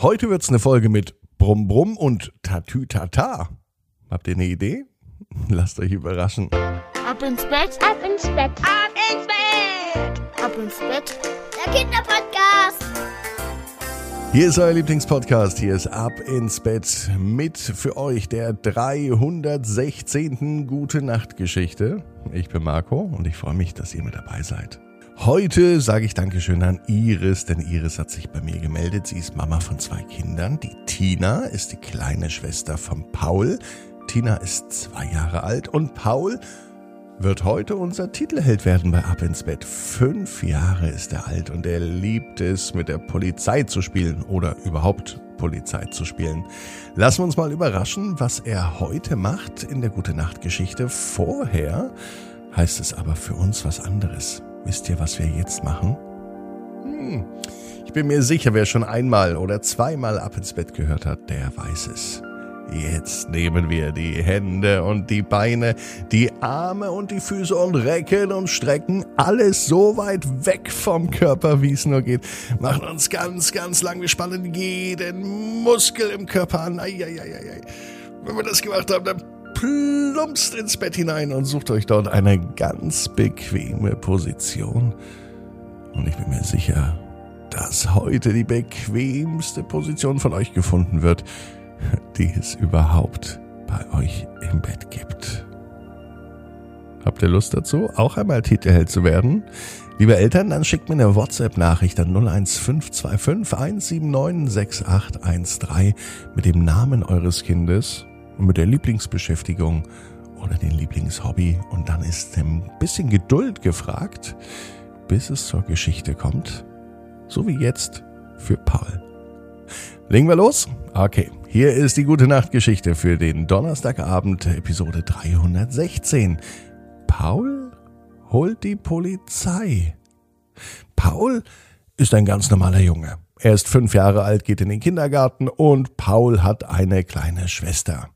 Heute wird's eine Folge mit Brumm Brumm und Tatütata. Habt ihr eine Idee? Lasst euch überraschen. Ab ins Bett, Ab ins Bett. Ab ins Bett. ab ins Bett. Der Kinderpodcast. Hier ist euer Lieblingspodcast. Hier ist Ab ins Bett mit für euch der 316. Gute Nacht Geschichte. Ich bin Marco und ich freue mich, dass ihr mit dabei seid. Heute sage ich Dankeschön an Iris, denn Iris hat sich bei mir gemeldet. Sie ist Mama von zwei Kindern. Die Tina ist die kleine Schwester von Paul. Tina ist zwei Jahre alt und Paul wird heute unser Titelheld werden bei Ab ins Bett. Fünf Jahre ist er alt und er liebt es, mit der Polizei zu spielen oder überhaupt Polizei zu spielen. Lassen wir uns mal überraschen, was er heute macht in der Gute Nacht Geschichte. Vorher heißt es aber für uns was anderes. Wisst ihr, was wir jetzt machen? Hm. Ich bin mir sicher, wer schon einmal oder zweimal Ab ins Bett gehört hat, der weiß es. Jetzt nehmen wir die Hände und die Beine, die Arme und die Füße und recken und strecken alles so weit weg vom Körper, wie es nur geht. Machen uns ganz, ganz lang. Wir spannen jeden Muskel im Körper an. Ai, ai, ai, ai. Wenn wir das gemacht haben, dann plumpst ins Bett hinein und sucht euch dort eine ganz bequeme Position. Und ich bin mir sicher, dass heute die bequemste Position von euch gefunden wird, die es überhaupt bei euch im Bett gibt. Habt ihr Lust dazu, auch einmal Titelheld zu werden? Liebe Eltern, dann schickt mir eine WhatsApp-Nachricht an 01525 179 6813 mit dem Namen eures Kindes und mit der Lieblingsbeschäftigung oder den Lieblingshobby. Und dann ist ein bisschen Geduld gefragt, bis es zur Geschichte kommt. So wie jetzt für Paul. Legen wir los? Okay, hier ist die gute Nachtgeschichte für den Donnerstagabend, Episode 316. Paul holt die Polizei. Paul ist ein ganz normaler Junge. Er ist fünf Jahre alt, geht in den Kindergarten und Paul hat eine kleine Schwester.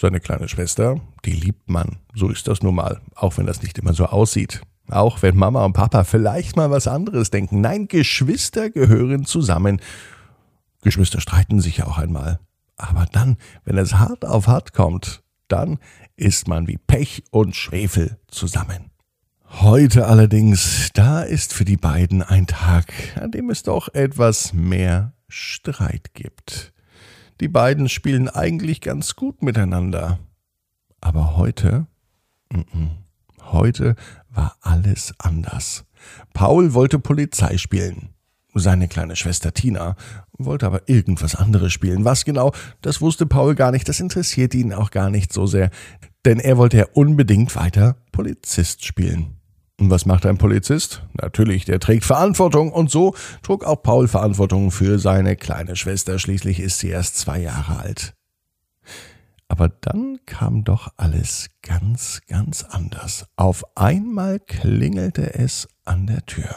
Seine kleine Schwester, die liebt man. So ist das nun mal, auch wenn das nicht immer so aussieht. Auch wenn Mama und Papa vielleicht mal was anderes denken. Nein, Geschwister gehören zusammen. Geschwister streiten sich ja auch einmal. Aber dann, wenn es hart auf hart kommt, dann ist man wie Pech und Schwefel zusammen. Heute allerdings, da ist für die beiden ein Tag, an dem es doch etwas mehr Streit gibt. Die beiden spielen eigentlich ganz gut miteinander. Aber heute, mm -mm, heute war alles anders. Paul wollte Polizei spielen. Seine kleine Schwester Tina wollte aber irgendwas anderes spielen. Was genau, das wusste Paul gar nicht, das interessierte ihn auch gar nicht so sehr, denn er wollte ja unbedingt weiter Polizist spielen. Und was macht ein Polizist? Natürlich, der trägt Verantwortung und so trug auch Paul Verantwortung für seine kleine Schwester, schließlich ist sie erst zwei Jahre alt. Aber dann kam doch alles ganz, ganz anders. Auf einmal klingelte es an der Tür.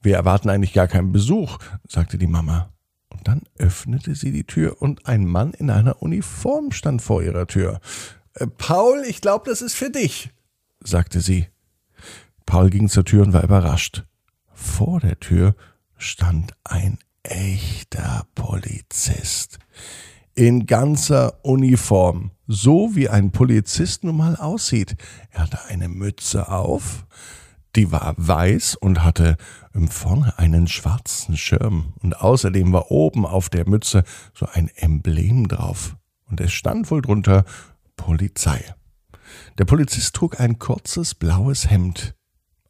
Wir erwarten eigentlich gar keinen Besuch, sagte die Mama. Und dann öffnete sie die Tür und ein Mann in einer Uniform stand vor ihrer Tür. Äh, Paul, ich glaube, das ist für dich, sagte sie. Paul ging zur Tür und war überrascht. Vor der Tür stand ein echter Polizist. In ganzer Uniform, so wie ein Polizist nun mal aussieht. Er hatte eine Mütze auf, die war weiß und hatte vorne einen schwarzen Schirm. Und außerdem war oben auf der Mütze so ein Emblem drauf. Und es stand wohl drunter Polizei. Der Polizist trug ein kurzes blaues Hemd,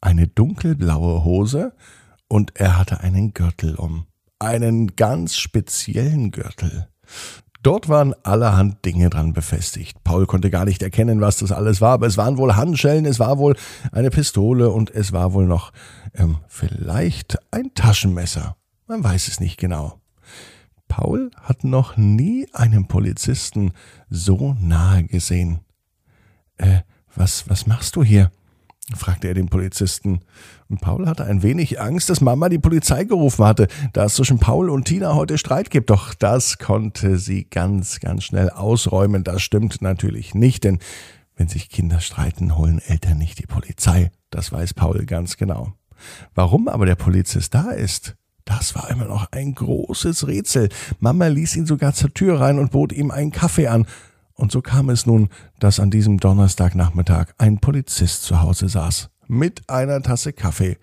eine dunkelblaue Hose und er hatte einen Gürtel um. Einen ganz speziellen Gürtel. Dort waren allerhand Dinge dran befestigt. Paul konnte gar nicht erkennen, was das alles war, aber es waren wohl Handschellen, es war wohl eine Pistole und es war wohl noch ähm, vielleicht ein Taschenmesser. Man weiß es nicht genau. Paul hat noch nie einen Polizisten so nahe gesehen. Äh, was, was machst du hier? Fragte er den Polizisten. Und Paul hatte ein wenig Angst, dass Mama die Polizei gerufen hatte, da es zwischen Paul und Tina heute Streit gibt. Doch das konnte sie ganz, ganz schnell ausräumen. Das stimmt natürlich nicht, denn wenn sich Kinder streiten, holen Eltern nicht die Polizei. Das weiß Paul ganz genau. Warum aber der Polizist da ist, Das war immer noch ein großes Rätsel. Mama ließ ihn sogar zur Tür rein und bot ihm einen Kaffee an. Und so kam es nun, dass an diesem Donnerstagnachmittag ein Polizist zu Hause saß, mit einer Tasse Kaffee,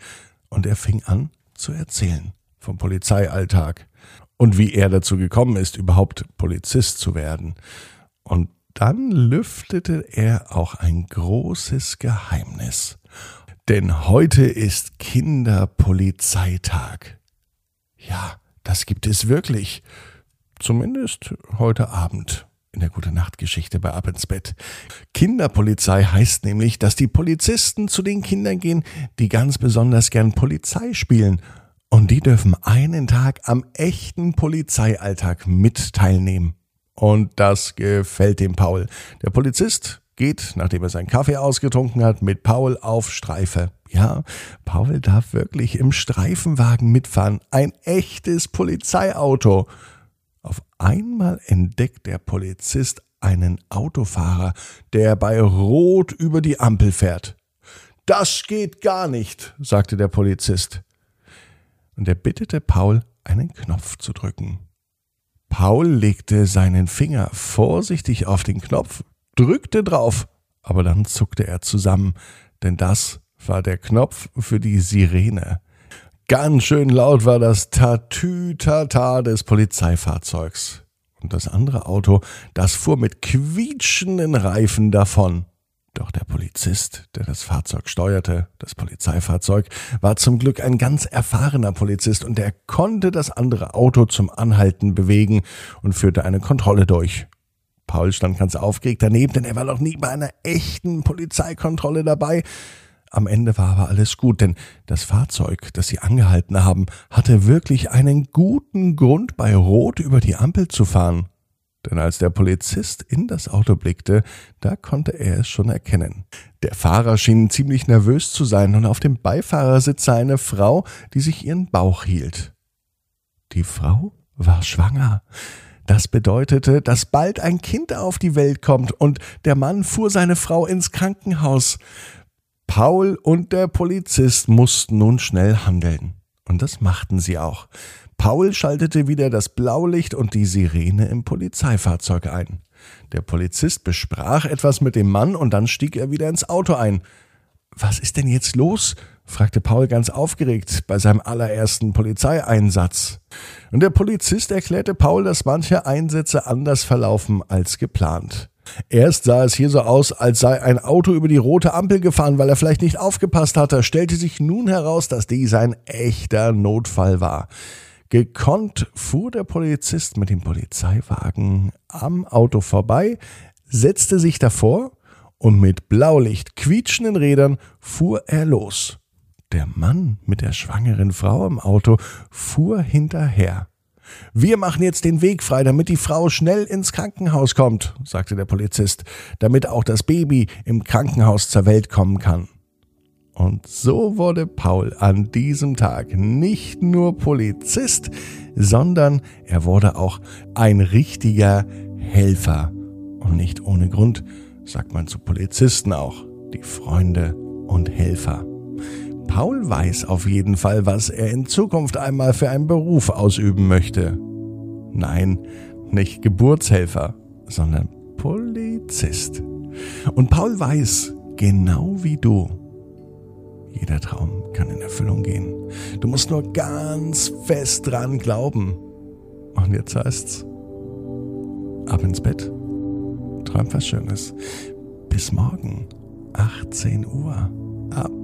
und er fing an zu erzählen vom Polizeialltag und wie er dazu gekommen ist, überhaupt Polizist zu werden. Und dann lüftete er auch ein großes Geheimnis. Denn heute ist Kinderpolizeitag. Ja, das gibt es wirklich. Zumindest heute Abend in der Gute Nacht Geschichte bei Ab ins Bett. Kinderpolizei heißt nämlich, dass die Polizisten zu den Kindern gehen, die ganz besonders gern Polizei spielen. Und die dürfen einen Tag am echten Polizeialltag mit teilnehmen. Und das gefällt dem Paul. Der Polizist geht, nachdem er seinen Kaffee ausgetrunken hat, mit Paul auf Streife. Ja, Paul darf wirklich im Streifenwagen mitfahren. Ein echtes Polizeiauto. Auf einmal entdeckt der Polizist einen Autofahrer, der bei Rot über die Ampel fährt. Das geht gar nicht, sagte der Polizist. Und er bittete Paul, einen Knopf zu drücken. Paul legte seinen Finger vorsichtig auf den Knopf, drückte drauf, aber dann zuckte er zusammen, denn das war der Knopf für die Sirene. Ganz schön laut war das Tatütata des Polizeifahrzeugs. Und das andere Auto, das fuhr mit quietschenden Reifen davon. Doch der Polizist, der das Fahrzeug steuerte, das Polizeifahrzeug, war zum Glück ein ganz erfahrener Polizist und er konnte das andere Auto zum Anhalten bewegen und führte eine Kontrolle durch. Paul stand ganz aufgeregt daneben, denn er war noch nie bei einer echten Polizeikontrolle dabei. Am Ende war aber alles gut, denn das Fahrzeug, das sie angehalten haben, hatte wirklich einen guten Grund, bei Rot über die Ampel zu fahren. Denn als der Polizist in das Auto blickte, da konnte er es schon erkennen. Der Fahrer schien ziemlich nervös zu sein und auf dem Beifahrersitz sah eine Frau, die sich ihren Bauch hielt. Die Frau war schwanger. Das bedeutete, dass bald ein Kind auf die Welt kommt und der Mann fuhr seine Frau ins Krankenhaus. Paul und der Polizist mussten nun schnell handeln. Und das machten sie auch. Paul schaltete wieder das Blaulicht und die Sirene im Polizeifahrzeug ein. Der Polizist besprach etwas mit dem Mann und dann stieg er wieder ins Auto ein. Was ist denn jetzt los? fragte Paul ganz aufgeregt bei seinem allerersten Polizeieinsatz. Und der Polizist erklärte Paul, dass manche Einsätze anders verlaufen als geplant. Erst sah es hier so aus, als sei ein Auto über die rote Ampel gefahren, weil er vielleicht nicht aufgepasst hatte, stellte sich nun heraus, dass dies ein echter Notfall war. Gekonnt fuhr der Polizist mit dem Polizeiwagen am Auto vorbei, setzte sich davor und mit Blaulicht quietschenden Rädern fuhr er los. Der Mann mit der schwangeren Frau im Auto fuhr hinterher. Wir machen jetzt den Weg frei, damit die Frau schnell ins Krankenhaus kommt, sagte der Polizist, damit auch das Baby im Krankenhaus zur Welt kommen kann. Und so wurde Paul an diesem Tag nicht nur Polizist, sondern er wurde auch ein richtiger Helfer. Und nicht ohne Grund sagt man zu Polizisten auch die Freunde und Helfer. Paul weiß auf jeden Fall, was er in Zukunft einmal für einen Beruf ausüben möchte. Nein, nicht Geburtshelfer, sondern Polizist. Und Paul weiß, genau wie du, jeder Traum kann in Erfüllung gehen. Du musst nur ganz fest dran glauben. Und jetzt heißt's, ab ins Bett. Träum was Schönes. Bis morgen, 18 Uhr. Ab